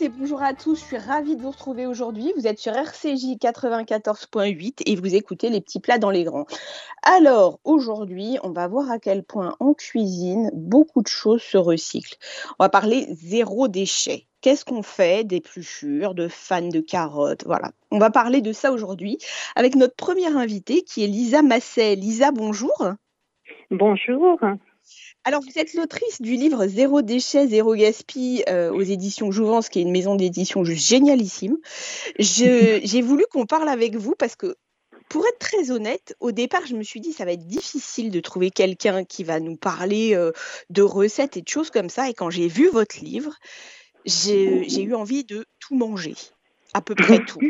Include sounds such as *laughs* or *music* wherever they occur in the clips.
et bonjour à tous. Je suis ravie de vous retrouver aujourd'hui. Vous êtes sur RCJ 94.8 et vous écoutez les petits plats dans les grands. Alors, aujourd'hui, on va voir à quel point en cuisine, beaucoup de choses se recyclent. On va parler zéro déchet. Qu'est-ce qu'on fait d'épluchures, de fans de carottes? Voilà. On va parler de ça aujourd'hui avec notre première invitée qui est Lisa Masset. Lisa, bonjour. Bonjour. Alors, vous êtes l'autrice du livre Zéro déchet, zéro gaspille euh, aux éditions Jouvence, qui est une maison d'édition juste génialissime. *laughs* J'ai voulu qu'on parle avec vous parce que, pour être très honnête, au départ, je me suis dit ça va être difficile de trouver quelqu'un qui va nous parler euh, de recettes et de choses comme ça. Et quand j'ai vu votre livre, j'ai eu envie de tout manger, à peu près *laughs* tout.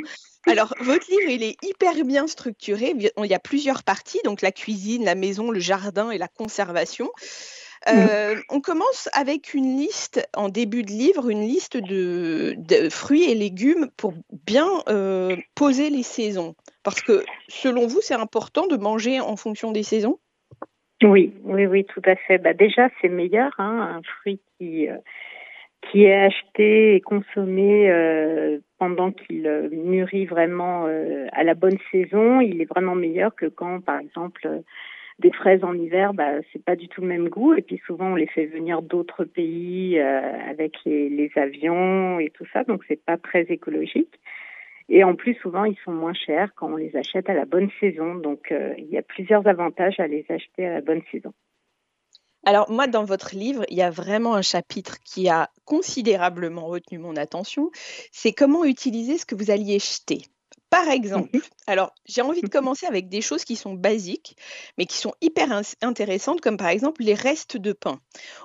Alors, votre livre, il est hyper bien structuré. Il y a plusieurs parties, donc la cuisine, la maison, le jardin et la conservation. Mmh. Euh, on commence avec une liste, en début de livre, une liste de, fruits et légumes pour bien euh, poser les saisons. Parce que, selon vous, c'est important de manger en fonction des saisons? Oui, oui, oui, tout à fait. Bah, déjà, c'est meilleur, hein, un fruit qui, euh, qui est acheté et consommé pendant qu'il mûrit vraiment à la bonne saison. Il est vraiment meilleur que quand, par exemple, des fraises en hiver, bah, c'est pas du tout le même goût. Et puis souvent, on les fait venir d'autres pays euh, avec les, avions et tout ça, donc c'est pas très écologique. Et en plus, souvent, ils sont moins chers quand on les achète à la bonne saison. Donc, euh, il y a plusieurs avantages à les acheter à la bonne saison. Alors moi, dans votre livre, il y a vraiment un chapitre qui a considérablement retenu mon attention. C'est comment utiliser ce que vous alliez jeter. Par exemple, mmh *laughs* alors j'ai envie de commencer avec des choses qui sont basiques, mais qui sont hyper intéressantes, comme par exemple les restes de pain.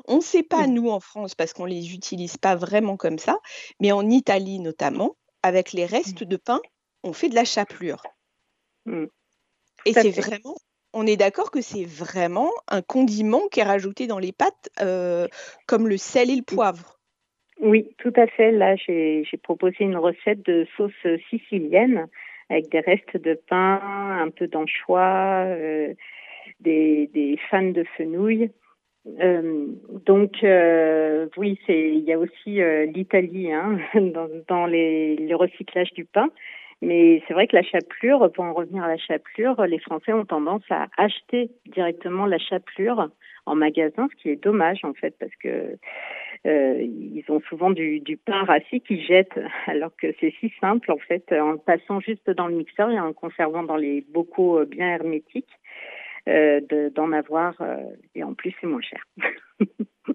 On ne sait pas, mmh. nous, en France, parce qu'on ne les utilise pas vraiment comme ça, mais en Italie notamment, avec les mmh. restes de pain, on fait de la chapelure. Et c'est vraiment, on est d'accord que c'est vraiment un condiment qui est rajouté dans les pâtes, euh, comme le sel et le poivre. Oui, tout à fait. Là, j'ai proposé une recette de sauce sicilienne avec des restes de pain, un peu d'anchois, euh, des, des fans de fenouil. Euh, donc euh, oui, il y a aussi euh, l'Italie hein, *laughs* dans, dans les, les recyclages du pain. Mais c'est vrai que la chapelure, pour en revenir à la chapelure, les Français ont tendance à acheter directement la chapelure en magasin, ce qui est dommage en fait, parce que euh, ils ont souvent du, du pain rassis qu'ils jettent, *laughs* alors que c'est si simple en fait, en le passant juste dans le mixeur et en le conservant dans les bocaux euh, bien hermétiques, euh, d'en avoir, euh, et en plus c'est moins cher. *laughs*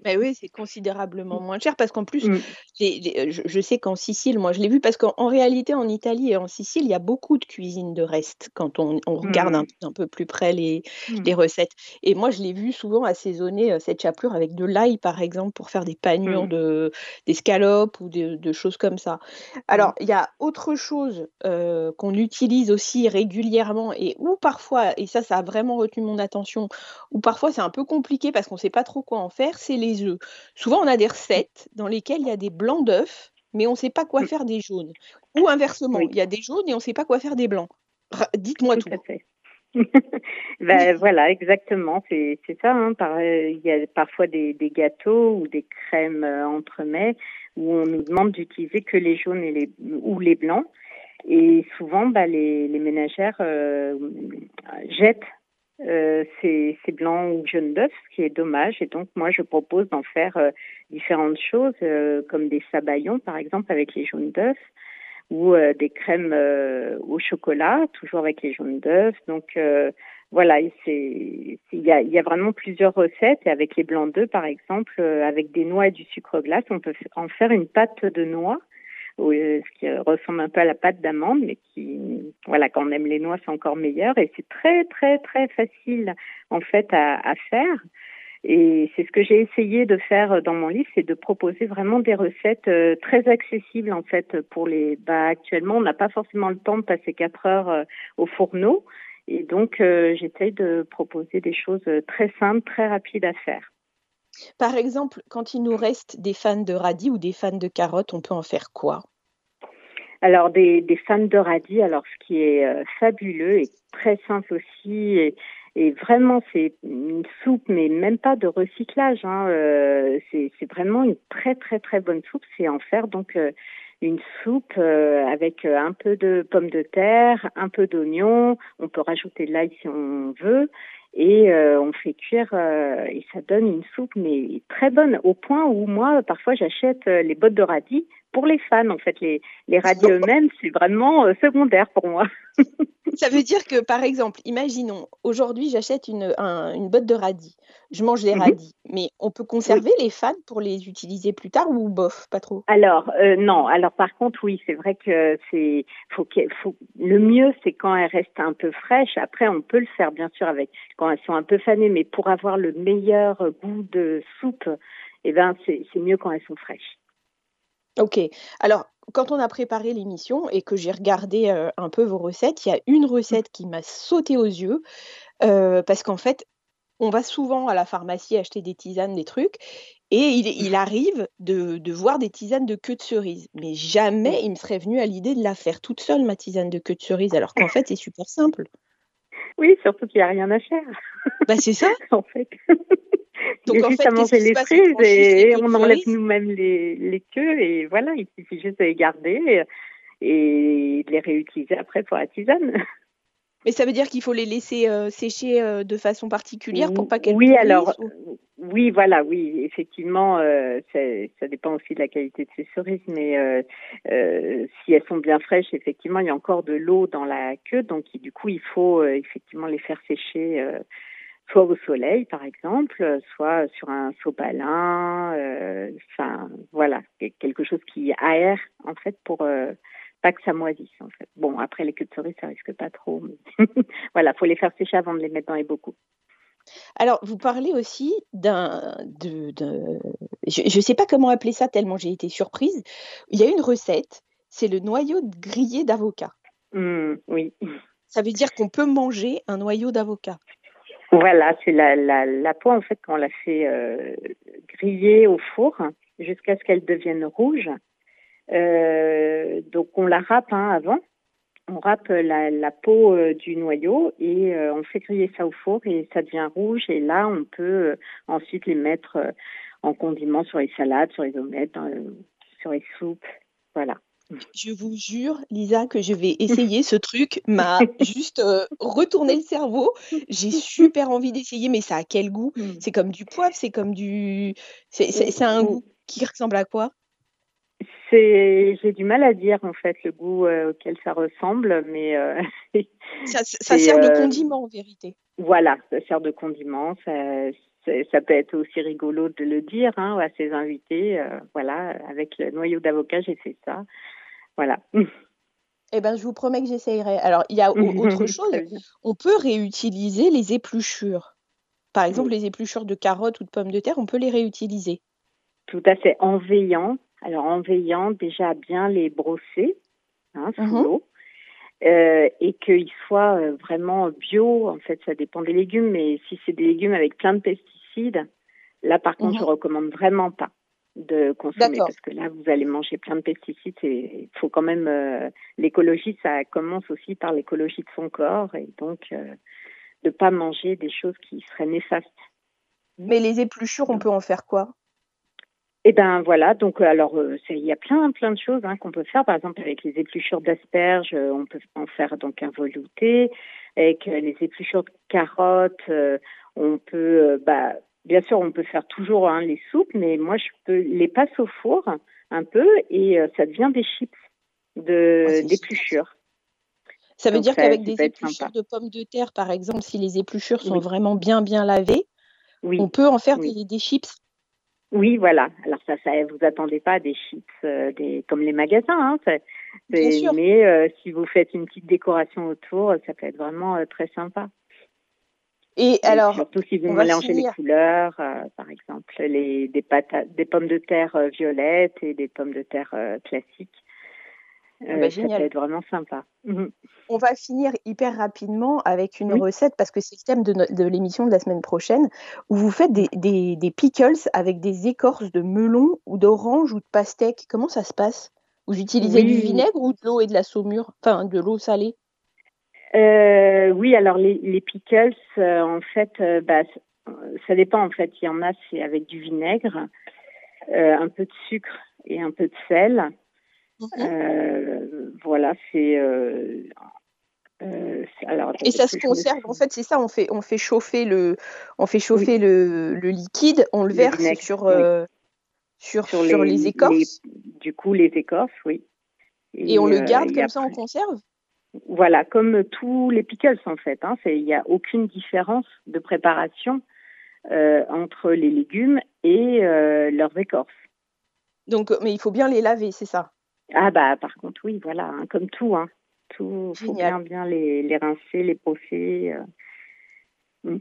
Ben oui, c'est considérablement moins cher parce qu'en plus, mmh. je, sais qu'en Sicile, moi je l'ai vu parce qu'en réalité, en Italie et en Sicile, il y a beaucoup de cuisine de reste quand on, regarde mmh. un, peu plus près les, les, recettes. Et moi, je l'ai vu souvent assaisonner euh, cette chapelure avec de l'ail, par exemple, pour faire des panures de, d'escalopes ou de, choses comme ça. Alors, il y a autre chose euh, qu'on utilise aussi régulièrement et où parfois, et ça, ça a vraiment retenu mon attention, où parfois c'est un peu compliqué parce qu'on ne sait pas trop quoi en faire, c'est les œufs. Souvent, on a des recettes dans lesquelles il y a des blancs d'œufs, mais on ne sait pas quoi mmh. faire des jaunes. Ou inversement, il y a des jaunes et on ne sait pas quoi faire des blancs. Dites-moi tout. *laughs* ben, voilà, exactement, c'est ça. Hein. Euh, il y a parfois des, gâteaux ou des crèmes euh, entremets où on nous demande d'utiliser que les jaunes et les, ou les blancs. Et souvent, bah, les, ménagères euh, jettent euh, ces, blancs ou jaunes d'œufs, ce qui est dommage. Et donc, moi, je propose d'en faire euh, différentes choses, euh, comme des sabayons, par exemple, avec les jaunes d'œufs, ou des crèmes au chocolat, toujours avec les jaunes d'œufs. Donc, voilà, il y a, y a vraiment plusieurs recettes. Et avec les blancs d'œufs, par exemple, avec des noix et du sucre glace, on peut en faire une pâte de noix ce qui ressemble un peu à la pâte d'amande, mais qui, voilà, quand on aime les noix, c'est encore meilleur. Et c'est très, très, très facile, en fait, à, à faire. Et c'est ce que j'ai essayé de faire dans mon livre, c'est de proposer vraiment des recettes euh, très accessibles en fait pour les. Bah, actuellement, on n'a pas forcément le temps de passer quatre heures euh, au fourneau, et donc euh, j'essaye de proposer des choses très simples, très rapides à faire. Par exemple, quand il nous reste des fans de radis ou des fans de carottes, on peut en faire quoi? Alors des, fans de radis, alors ce qui est euh, fabuleux et très simple aussi, et, vraiment, c'est une soupe, mais même pas de recyclage. Hein. Euh, c'est vraiment une très très très bonne soupe. C'est en faire donc euh, une soupe avec un peu de pommes de terre, un peu d'oignon. On peut rajouter de l'ail si on veut. Et on fait cuire et ça donne une soupe mais très bonne au point où moi parfois j'achète les bottes de radis pour les fans en fait les les radis *laughs* eux-mêmes c'est vraiment secondaire pour moi. *laughs* Ça veut dire que, par exemple, imaginons, aujourd'hui, j'achète une, une botte de radis. Je mange les mhm. radis. Mais on peut conserver les fans pour les utiliser plus tard ou bof, pas trop? Alors, euh, non. Alors, par contre, oui, c'est vrai que c'est. Faut, faut Le mieux, c'est quand elles restent un peu fraîches. Après, on peut le faire, bien sûr, avec quand elles sont un peu fanées. Mais pour avoir le meilleur goût de soupe, eh ben, c'est mieux quand elles sont fraîches. Ok. Alors, quand on a préparé l'émission et que j'ai regardé euh, un peu vos recettes, il y a une recette qui m'a sauté aux yeux euh, parce qu'en fait, on va souvent à la pharmacie acheter des tisanes, des trucs, et il, arrive de, voir des tisanes de queue de cerise. Mais jamais il me serait venu à l'idée de la faire toute seule, ma tisane de queue de cerise, alors qu'en fait, c'est super simple. Oui, surtout qu'il n'y a rien à faire. Bah, c'est ça. *laughs* en fait. Donc, en fait, manger les frises et on enlève nous-mêmes les, les queues et voilà, il suffit juste de les garder et, de les réutiliser après pour la tisane. Mais ça veut dire qu'il faut les laisser euh, sécher euh, de façon particulière pour pas qu'elles Oui, alors oui, voilà, oui, effectivement, euh, ça dépend aussi de la qualité de ces cerises, mais si elles sont bien fraîches, effectivement, il y a encore de l'eau dans la queue, donc du coup, il faut effectivement les faire sécher soit au soleil par exemple, soit sur un sopalin, euh, enfin voilà, quelque chose qui aère en fait pour euh, pas que ça moisisse en fait. Bon après les queues de cerise ça risque pas trop, mais *laughs* voilà, faut les faire sécher avant de les mettre dans les bocaux. Alors, vous parlez aussi d'un. De, je ne sais pas comment appeler ça tellement j'ai été surprise. Il y a une recette, c'est le noyau grillé d'avocat. Mmh, oui. Ça veut dire qu'on peut manger un noyau d'avocat. Voilà, c'est la, la, la peau en fait qu'on la fait euh, griller au four jusqu'à ce qu'elle devienne rouge. Euh, donc on la râpe hein, avant, on râpe la, la peau euh, du noyau et euh, on fait griller ça au four et ça devient rouge et là on peut euh, ensuite les mettre en condiment sur les salades, sur les omelettes, sur les soupes, voilà. Je vous jure, Lisa, que je vais *laughs* essayer ce truc. M'a juste euh, retourné le cerveau. J'ai super envie d'essayer, mais ça a quel goût? Mmh. C'est comme du poivre, c'est comme du. C'est un goût qui ressemble à quoi? J'ai du mal à dire en fait le goût euh, auquel ça ressemble, mais euh, *laughs* ça, sert de condiment en vérité. Voilà, ça sert de condiment. Ça, ça peut être aussi rigolo de le dire hein, à ses invités. voilà, avec le noyau d'avocat, j'ai fait ça. Voilà. Eh ben, je vous promets que j'essayerai. Alors, il y a *laughs* autre chose. On peut réutiliser les épluchures. Par exemple, les épluchures de carottes ou de pommes de terre, on peut les réutiliser. Tout à fait. En veillant. Alors, en veillant, déjà bien les brosser hein, sous mhm. l'eau. Euh, et qu'ils soient euh, vraiment bio. En fait, ça dépend des légumes, mais si c'est des légumes avec plein de pesticides, là, par contre, je mhm. recommande vraiment pas de consommer parce que là vous allez manger plein de pesticides et il faut quand même euh, l'écologie ça commence aussi par l'écologie de son corps et donc euh, de pas manger des choses qui seraient néfastes. Mais les épluchures on peut en faire quoi? Eh ben voilà. Donc euh, alors il y a plein plein de choses hein, qu'on peut faire. Par exemple avec les épluchures d'asperges on peut en faire donc un velouté. Avec les épluchures de carottes on peut bah Bien sûr, on peut faire toujours hein, les soupes, mais moi, je peux les passer au four un peu et euh, ça devient des chips de ah, d'épluchures. Ça veut dire qu'avec des épluchures de pommes de terre, par exemple, si les épluchures sont vraiment bien bien lavées, on peut en faire des, des, chips. Oui, voilà. Alors ça, ça vous attendez pas des chips euh, des, comme les magasins, hein, mais euh, si vous faites une petite décoration autour, ça peut être vraiment très sympa. Et, alors, surtout si vous mélangez les couleurs, euh, par exemple, les, des, patates, des pommes de terre euh, violettes et des pommes de terre euh, classiques. Ah bah, ça peut être vraiment sympa. Mhm. On va finir hyper rapidement avec une recette parce que c'est le thème de, de l'émission de la semaine prochaine où vous faites des, des, des, pickles avec des écorces de melon ou d'orange ou de pastèque. Comment ça se passe? Vous utilisez du vinaigre ou de l'eau et de la saumure? Enfin, de l'eau salée? Oui, alors les, les pickles, en fait, bah, ça dépend en fait. Il y en a, c'est avec du vinaigre, un peu de sucre et un peu de sel. Voilà, c'est euh, et ça se conserve, en fait, c'est ça, on fait, on fait chauffer le, on fait chauffer le, le, liquide, on le, verse sur, euh, sur, sur, les, écorces. du coup, les écorces, oui. Et, on le euh, garde comme ça en conserve? Voilà, comme tous les pickles en fait. Hein, il n'y a aucune différence de préparation entre les légumes et leurs écorces. Donc, mais il faut bien les laver, c'est ça? Ah bah par contre oui, voilà, hein, comme tout. Hein tout. Il faut bien, bien les, les, rincer, les pocher. Euh, mm.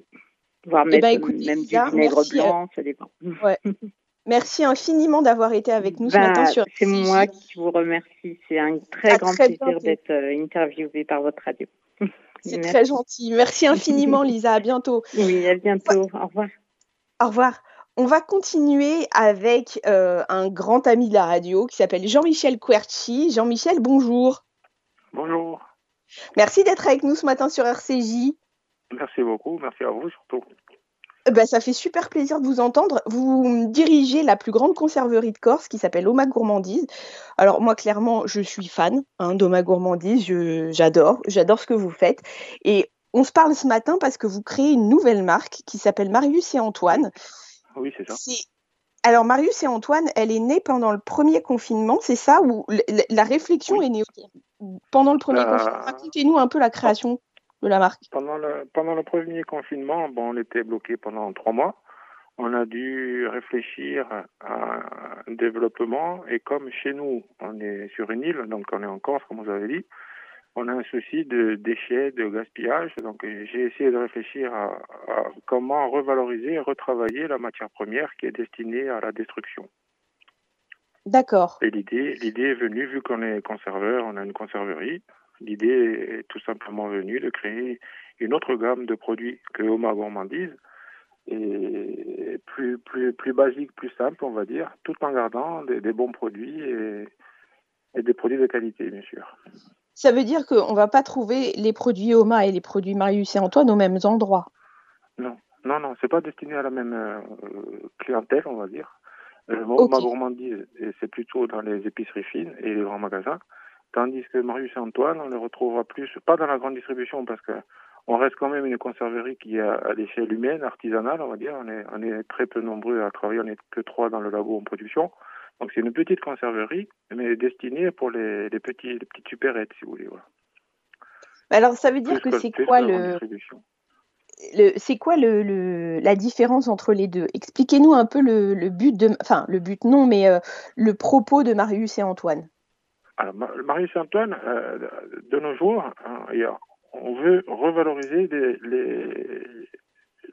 voire eh ben, mettre même du vinaigre euh, blanc, ça dépend. Ouais. *laughs* Merci infiniment d'avoir été avec nous ce bah, matin sur C'est moi qui vous remercie. C'est un très grand plaisir d'être euh, interviewée par votre radio. *laughs* C'est très gentil. Merci infiniment, Lisa. À bientôt. Oui, à bientôt. Au revoir. Au revoir. On va continuer avec euh, un grand ami de la radio qui s'appelle Jean-Michel Querchi. Jean-Michel, bonjour. Bonjour. Merci d'être avec nous ce matin sur RCJ. Merci beaucoup, merci à vous surtout. Ben, ça fait super plaisir de vous entendre. Vous dirigez la plus grande conserverie de Corse qui s'appelle Oma Gourmandise. Alors moi, clairement, je suis fan hein, d'Oma Gourmandise. J'adore, j'adore ce que vous faites. Et on se parle ce matin parce que vous créez une nouvelle marque qui s'appelle Marius et Antoine. Oui, c'est ça. Alors Marius et Antoine, elle est née pendant le premier confinement, c'est ça? Ou la réflexion est née pendant le premier euh, confinement? Racontez-nous un peu la création de la marque. Pendant le, pendant le premier confinement, bon, on était bloqué pendant trois mois. On a dû réfléchir à un développement et comme chez nous, on est sur une île, donc on est en Corse, comme vous avez dit, on a un souci de déchets, de gaspillage. Donc j'ai essayé de réfléchir à, à, comment revaloriser et retravailler la matière première qui est destinée à la destruction. D'accord. Et l'idée, l'idée est venue, vu qu'on est conserveur, on a une conserverie, l'idée est tout simplement venue de créer une autre gamme de produits que Oma Gourmandise, et plus, plus, plus basique, plus simple, on va dire, tout en gardant des, bons produits et, et, des produits de qualité, bien sûr. Ça veut dire qu'on ne va pas trouver les produits Oma et les produits Marius et Antoine aux mêmes endroits? Non, non, non, c'est pas destiné à la même euh, clientèle, on va dire. Euh, Ma gourmandise, c'est plutôt dans les épiceries fines et les grands magasins. Tandis que Marius et Antoine, on les retrouvera plus, pas dans la grande distribution, parce que on reste quand même une conserverie qui est à l'échelle humaine, artisanale, on va dire. On est, on est très peu nombreux à travailler, on n'est que trois dans le labo en production. Donc c'est une petite conserverie, mais destinée pour les, les petits, les petites supérettes, si vous voulez. Voilà. Alors ça veut dire que, que c'est quoi le c'est quoi le, la différence entre les deux? Expliquez-nous un peu le, but de, enfin le but non, mais euh, le propos de Marius et Antoine. Alors Marius et Antoine, euh, de nos jours, hein, on veut revaloriser les,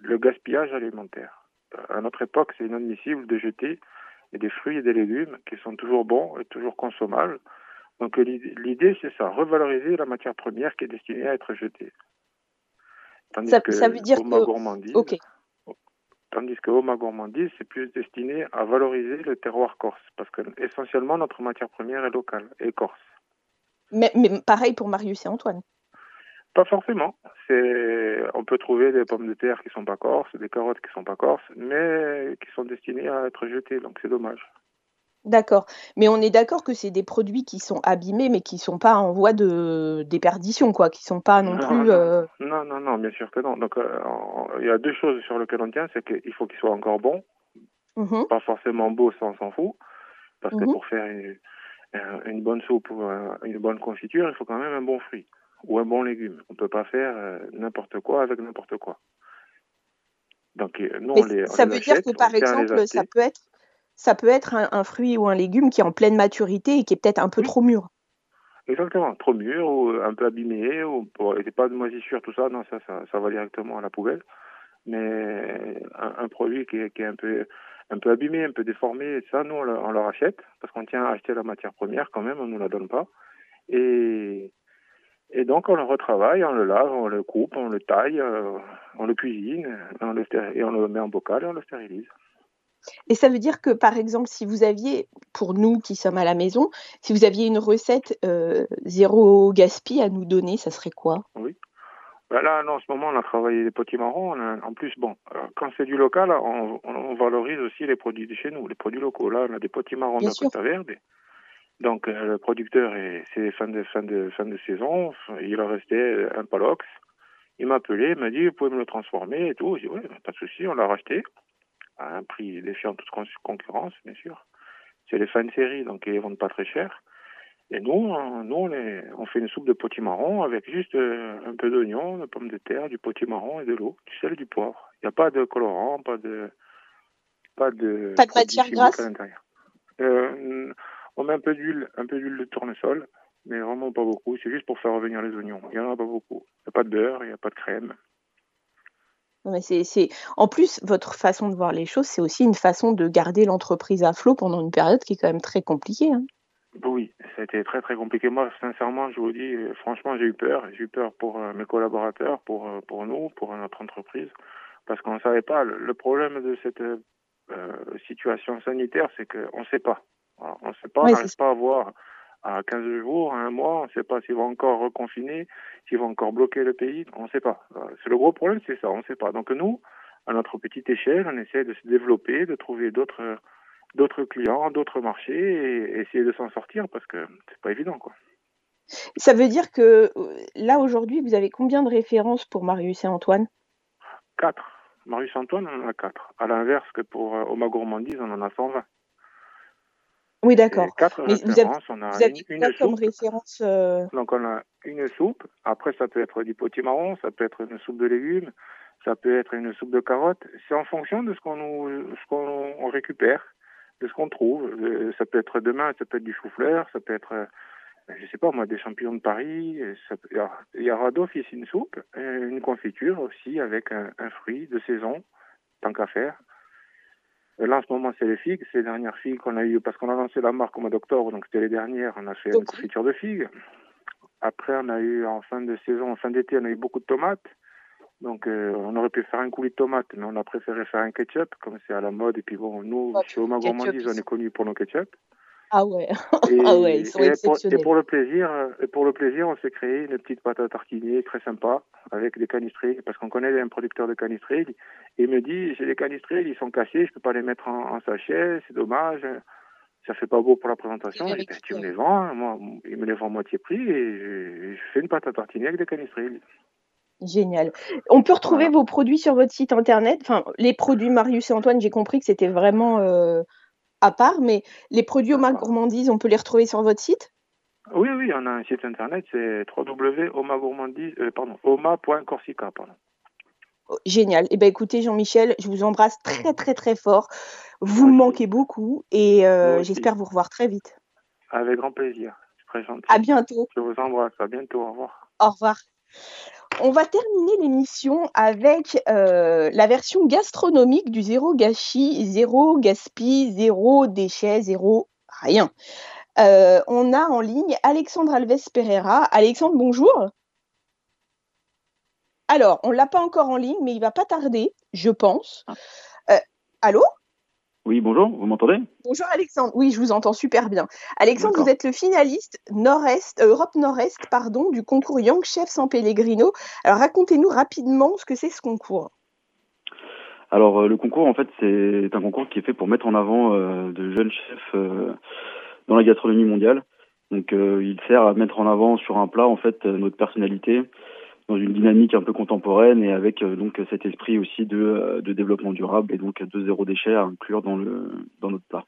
le gaspillage alimentaire. À notre époque, c'est inadmissible de jeter des fruits et des légumes qui sont toujours bons et toujours consommables. Donc l'idée, c'est ça, revaloriser la matière première qui est destinée à être jetée. Tandis ça, que ça veut dire que... Gourmandise, Tandis que Oma Gourmandise, c'est plus destiné à valoriser le terroir corse, parce que essentiellement notre matière première est locale, et corse. Mais, mais pareil pour Marius et Antoine. Pas forcément. C'est, on peut trouver des pommes de terre qui sont pas corses, des carottes qui sont pas corses, mais qui sont destinées à être jetées, donc c'est dommage. D'accord. Mais on est d'accord que c'est des produits qui sont abîmés, mais qui ne sont pas en voie de déperdition, quoi, qui sont pas non, plus. Euh, non, non, non, bien sûr que non. Donc, euh, il y a deux choses sur lesquelles on tient, c'est qu'il faut qu'ils soient encore bons, mmh pas forcément beaux, ça on s'en fout, parce que mmh pour faire une, bonne soupe ou une bonne confiture, il faut quand même un bon fruit ou un bon légume. On ne peut pas faire euh, n'importe quoi avec n'importe quoi. Donc, nous, on les, ça veut dire que par exemple, ça peut être ça peut être un, fruit ou un légume qui est en pleine maturité et qui est peut-être un peu trop mûr. Exactement, trop mûr ou un peu abîmé, ou pas de moisissure, tout ça, non, ça, ça, va directement à la poubelle. Mais un, produit qui est, qui est, un peu un peu abîmé, un peu déformé, ça, nous, on, on leur achète, parce qu'on tient à acheter la matière première quand même, on ne nous la donne pas. Et, et donc, on le retravaille, on le lave, on le coupe, on le taille, euh, on le cuisine, on le et on le met en bocal et on le stérilise. Et ça veut dire que, par exemple, si vous aviez, pour nous qui sommes à la maison, si vous aviez une recette euh, zéro gaspille à nous donner, ça serait quoi? Oui. ben Là, en ce moment, on a travaillé les potimarrons. en plus, bon, euh, quand c'est du local, on, on, valorise aussi les produits de chez nous, les produits locaux. Là, on a des potimarrons de Costa Verde. Donc, euh, le producteur, c'est fin de, fin, de, fin de saison. Il a resté un palox. Il m'a appelé, il m'a dit, vous pouvez me le transformer et tout. J'ai dit, oui, pas de souci, on l'a racheté à un prix défiant toute concurrence, bien sûr. C'est les fins de série, donc ils vendent pas très cher. Et nous, nous on, on, fait une soupe de potimarron avec juste euh, un peu d'oignon, de pommes de terre, du potimarron et de l'eau, du sel et du poivre. Il n'y a pas de colorant, pas de pas de pas de matière grasse. Euh, on met un peu d'huile, un peu d'huile de tournesol, mais vraiment pas beaucoup. C'est juste pour faire revenir les oignons. Il n'y en a pas beaucoup. Il n'y a pas de beurre, il n'y a pas de crème. Mais c'est, En plus, votre façon de voir les choses, c'est aussi une façon de garder l'entreprise à flot pendant une période qui est quand même très compliquée. Hein. Oui, ça a été très très compliqué. Moi, sincèrement, je vous dis, euh, franchement, j'ai eu peur. J'ai eu peur pour euh, mes collaborateurs, pour euh, pour nous, pour notre entreprise, parce qu'on ne savait pas. Le, problème de cette situation sanitaire, c'est qu'on ne sait pas. on ne sait pas, on n'arrive pas à voir à 15 jours, à un mois, on ne sait pas s'ils vont encore reconfiner, s'ils vont encore bloquer le pays, on ne sait pas. C'est le gros problème, c'est ça, on ne sait pas. Donc nous, à notre petite échelle, on essaie de se développer, de trouver d'autres d'autres clients, d'autres marchés et essayer de s'en sortir parce que c'est pas évident quoi. Ça veut dire que euh, là aujourd'hui, vous avez combien de références pour Marius et Antoine? Quatre. Marius et Antoine, on en a quatre. À l'inverse que pour euh, Oma Gourmandise, on en a 120. Oui, d'accord. Quatre Mais références, vous avez, on a une, une comme référence euh, Donc on a une soupe. Après, ça peut être du potimarron, ça peut être une soupe de légumes, ça peut être une soupe de carottes. C'est en fonction de ce qu'on nous, ce qu'on récupère de ce qu'on trouve. Euh, ça peut être demain, ça peut être du chou-fleur, ça peut être, euh, je sais pas moi, des champignons de Paris. Ça il y aura d'office une soupe, une confiture aussi avec un, fruit de saison, tant qu'à faire. Là, en ce moment, c'est les figues. C'est les dernières figues qu'on a eues, parce qu'on a lancé la marque au mois d'octobre, donc c'était les dernières. On a fait une confiture de figues. Après, on a eu, en fin de saison, en fin d'été, on a eu beaucoup de tomates. Donc, euh, on aurait pu faire un coulis de tomate, mais on a préféré faire un ketchup, comme c'est à la mode. Et puis bon, nous, chez Oma Gourmandise, on est connus pour nos ketchup. Ah ouais, *laughs* ah ouais ils sont et pour, et pour, le plaisir, et pour le plaisir, on s'est créé une petite pâte à tartiner très sympa avec des canistrés, parce qu'on connaît un producteur de canistrés. Il me dit, j'ai des canistrés, ils sont cassés, je peux pas les mettre en, sachet, c'est dommage, ça fait pas beau pour la présentation. Et ben, tu me les vends, moi, il me les vend à moitié prix et je, je fais une pâte à tartiner avec des canistrés. Génial. On peut retrouver vos produits sur votre site internet. Enfin, les produits Marius et Antoine, j'ai compris que c'était vraiment euh, à part, mais les produits Oma Gourmandise, on peut les retrouver sur votre site? Oui, oui, on a un site internet, c'est www.oma.corsica. Euh, pardon, oma.corsica. Oh, génial. Eh ben, écoutez, Jean-Michel, je vous embrasse très, très, très fort. Vous me manquez beaucoup et euh, j'espère vous revoir très vite. Avec grand plaisir. Très gentil. À bientôt. Je vous embrasse. À bientôt. Au revoir. Au revoir. On va terminer l'émission avec euh, la version gastronomique du zéro gâchis, zéro gaspille, zéro déchet, zéro rien. Euh, on a en ligne Alexandre Alves Pereira. Alexandre, bonjour. Alors, on ne l'a pas encore en ligne, mais il va pas tarder, je pense. Ah. Euh, allô? Oui, bonjour, vous m'entendez Bonjour Alexandre, oui, je vous entends super bien. Alexandre, vous êtes le finaliste Nord-Est, euh, Europe Nord-Est pardon, du concours Young Chef San Pellegrino. Alors racontez-nous rapidement ce que c'est ce concours. Alors euh, le concours, en fait, c'est un concours qui est fait pour mettre en avant euh, de jeunes chefs dans la gastronomie mondiale. Donc il sert à mettre en avant sur un plat en fait notre personnalité, dans une dynamique un peu contemporaine et avec euh, donc cet esprit aussi de, euh, de, développement durable et donc de zéro déchet à inclure dans, le, dans notre plat.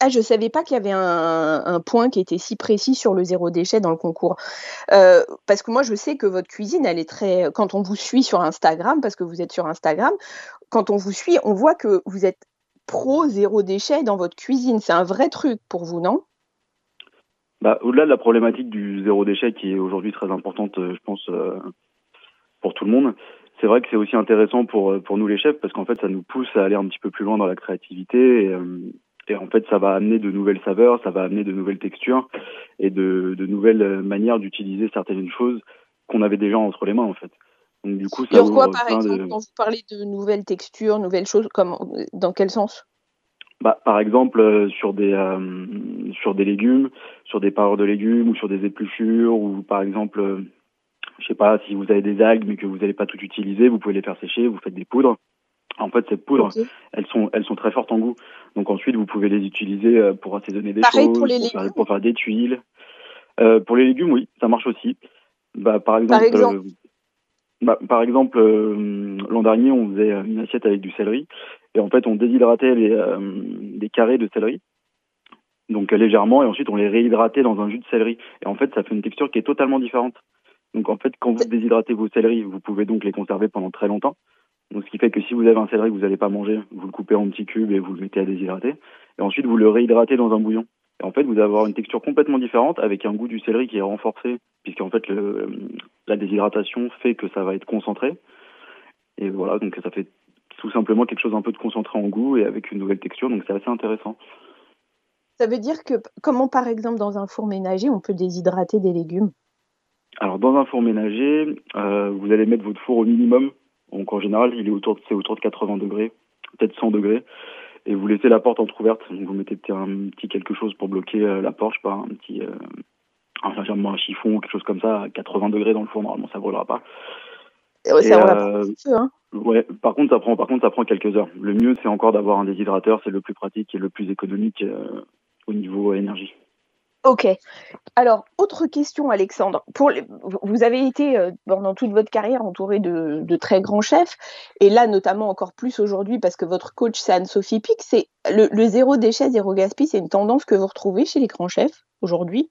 Ah, je ne savais pas qu'il y avait un, un, point qui était si précis sur le zéro déchet dans le concours. Euh, parce que moi, je sais que votre cuisine, elle est très. Quand on vous suit sur Instagram, parce que vous êtes sur Instagram, quand on vous suit, on voit que vous êtes pro zéro déchet dans votre cuisine. C'est un vrai truc pour vous, non? Bah, Au-delà de la problématique du zéro déchet qui est aujourd'hui très importante, euh, je pense, euh, pour tout le monde, c'est vrai que c'est aussi intéressant pour, euh, pour nous les chefs parce qu'en fait ça nous pousse à aller un petit peu plus loin dans la créativité et, et, en fait ça va amener de nouvelles saveurs, ça va amener de nouvelles textures et de, de nouvelles manières d'utiliser certaines choses qu'on avait déjà entre les mains en fait. Donc du coup ça quoi par exemple quand vous parlez de nouvelles textures, nouvelles choses, comme dans quel sens? Bah, par exemple euh, sur des euh, sur des légumes, sur des parures de légumes ou sur des épluchures ou par exemple euh, je sais pas, si vous avez des algues mais que vous n'allez pas tout utiliser, vous pouvez les faire sécher, vous faites des poudres. En fait, ces poudres, elles sont elles sont très fortes en goût. Donc ensuite, vous pouvez les utiliser euh, pour assaisonner des choses, pour, pour, faire, des tuiles. Euh, pour les légumes, oui, ça marche aussi. Bah, par exemple, par exemple, euh, bah, par exemple l'an dernier, on faisait une assiette avec du céleri et en fait, on déshydratait les, les carrés de céleri donc légèrement, et ensuite on les réhydratait dans un jus de céleri. Et en fait, ça fait une texture qui est totalement différente. Donc en fait, quand vous déshydratez vos céleris, vous pouvez donc les conserver pendant très longtemps. Donc ce qui fait que si vous avez un céleri que vous n'allez pas manger, vous le coupez en petits cubes et vous le mettez à déshydrater. Et ensuite, vous le réhydratez dans un bouillon. Et en fait, vous allez avoir une texture complètement différente avec un goût du céleri qui est renforcé, puisqu'en fait, le, la déshydratation fait que ça va être concentré. Et voilà, donc ça fait tout simplement quelque chose un peu de concentré en goût et avec une nouvelle texture. Donc c'est assez intéressant. Ça veut dire que comment, par exemple, dans un four ménager, on peut déshydrater des légumes? Alors, dans un four ménager, euh, vous allez mettre votre four au minimum. Donc, en général, il est autour, c'est autour de 80 degrés, peut-être 100 degrés. Et vous laissez la porte entrouverte. Donc, vous mettez un petit quelque chose pour bloquer euh, la porte, je sais pas, un petit, euh, un, chiffon ou quelque chose comme ça, à 80 degrés dans le four. Normalement, ça ne brûlera pas. Ouais, ça euh, hein. Ouais, par contre, ça prend, par contre, ça prend quelques heures. Le mieux, c'est encore d'avoir un déshydrateur. C'est le plus pratique et le plus économique au niveau énergie. Ok. Alors, autre question, Alexandre. Pour Vous avez été euh, pendant toute votre carrière entouré de, très grands chefs, et là, notamment encore plus aujourd'hui, parce que votre coach, c'est Anne-Sophie Pic. C'est le, zéro déchet, zéro gaspille, c'est une tendance que vous retrouvez chez les grands chefs aujourd'hui?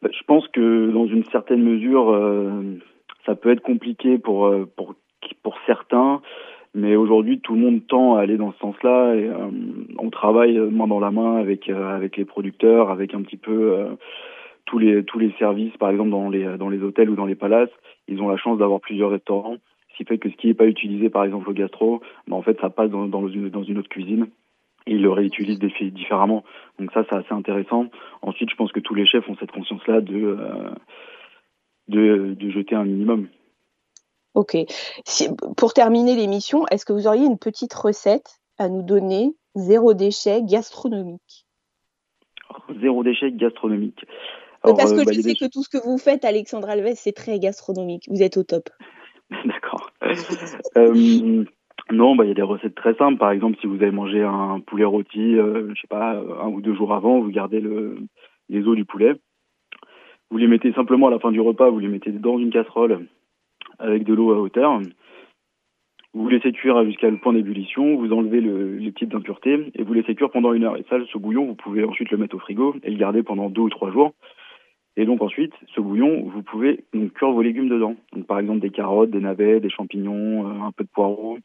Bah, Je pense que dans une certaine mesure, euh, ça peut être compliqué pour, euh, pour, pour certains. Mais aujourd'hui, tout le monde tend à aller dans ce sens-là et euh, on travaille main dans la main avec euh, avec les producteurs, avec un petit peu euh, tous les tous les services, par exemple dans les dans les hôtels ou dans les palaces, ils ont la chance d'avoir plusieurs restaurants, ce qui fait que ce qui n'est pas utilisé, par exemple au gastro, bah, en fait, ça passe dans, dans une dans une autre cuisine et ils le réutilisent différemment. Donc ça, c'est assez intéressant. Ensuite, je pense que tous les chefs ont cette conscience-là de de, de jeter un minimum. Ok. pour terminer l'émission, est-ce que vous auriez une petite recette à nous donner, zéro déchet gastronomique Zéro déchet gastronomique. Parce que euh, je bah, sais que tout ce que vous faites, Alexandre Alves, c'est très gastronomique. Vous êtes au top. *laughs* D'accord. Euh, non, bah, il y a des recettes très simples. Par exemple, si vous avez mangé un poulet rôti, euh, je sais pas, un ou deux jours avant, vous gardez le, les os du poulet. Vous les mettez simplement à la fin du repas, vous les mettez dans une casserole avec de l'eau à hauteur. Vous laissez cuire jusqu'à le point d'ébullition, vous enlevez le, les petites impuretés et vous laissez cuire pendant une heure. Et ça, ce bouillon, vous pouvez ensuite le mettre au frigo et le garder pendant deux ou trois jours. Et donc ensuite, ce bouillon, vous pouvez cuire vos légumes dedans. Donc par exemple des carottes, des navets, des champignons, euh, un peu de poireaux.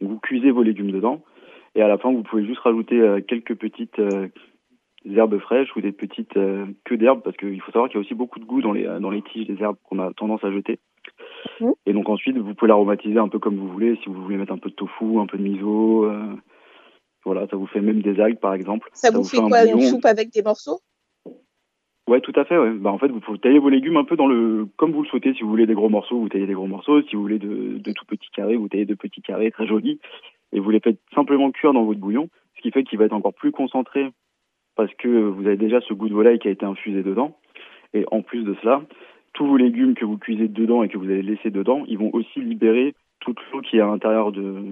vous cuisez vos légumes dedans. Et à la fin, vous pouvez juste rajouter euh, quelques petites euh, herbes fraîches ou des petites queues d'herbes parce qu'il faut savoir qu'il y a aussi beaucoup de goût dans les, dans les tiges des herbes qu'on a tendance à jeter. Mmh. Et donc ensuite, vous pouvez l'aromatiser un peu comme vous voulez. Si vous voulez mettre un peu de tofu, un peu de miso, euh, voilà, ça vous fait même des algues par exemple. Ça, vous, fait, quoi Une soupe avec des morceaux? Ouais, tout à fait. Ouais. Bah, en fait, vous pouvez tailler vos légumes un peu dans le comme vous le souhaitez. Si vous voulez des gros morceaux, vous taillez des gros morceaux. Si vous voulez de, de tout petits carrés, vous taillez de petits carrés très jolis. Et vous les faites simplement cuire dans votre bouillon, ce qui fait qu'il va être encore plus concentré parce que vous avez déjà ce goût de volaille qui a été infusé dedans. Et en plus de cela, tous vos légumes que vous cuisez dedans et que vous allez laisser dedans, ils vont aussi libérer toute l'eau qui est à l'intérieur de,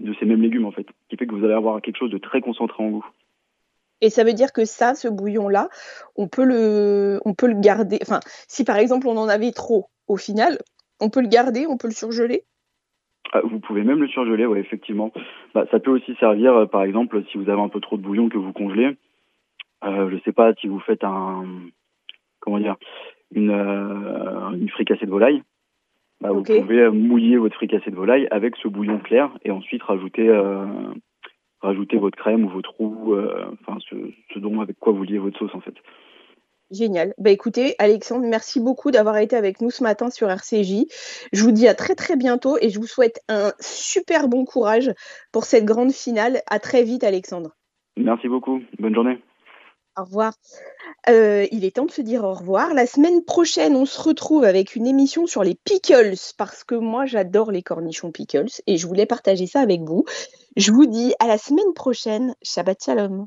de ces mêmes légumes en fait, qui fait que vous allez avoir quelque chose de très concentré en goût. Et ça veut dire que ça, ce bouillon-là, on peut le, on peut le garder. Enfin, si par exemple on en avait trop, au final, on peut le garder, on peut le surgeler? Ah, vous pouvez même le surgeler, oui, effectivement. Bah, ça peut aussi servir, euh, par exemple, si vous avez un peu trop de bouillon que vous congelez. Euh, je ne sais pas si vous faites un, comment dire, une, euh, une fricassée de volaille. Bah, vous pouvez mouiller votre fricassée de volaille avec ce bouillon clair et ensuite rajouter, euh, rajouter votre crème ou votre roux, euh, enfin ce, ce, dont avec quoi vous liez votre sauce en fait. Génial. Bah écoutez, Alexandre, merci beaucoup d'avoir été avec nous ce matin sur RCJ. Je vous dis à très très bientôt et je vous souhaite un super bon courage pour cette grande finale. À très vite, Alexandre. Merci beaucoup. Bonne journée. Au revoir. Euh, il est temps de se dire au revoir. La semaine prochaine, on se retrouve avec une émission sur les pickles, parce que moi, j'adore les cornichons pickles et je voulais partager ça avec vous. Je vous dis à la semaine prochaine. Shabbat Shalom.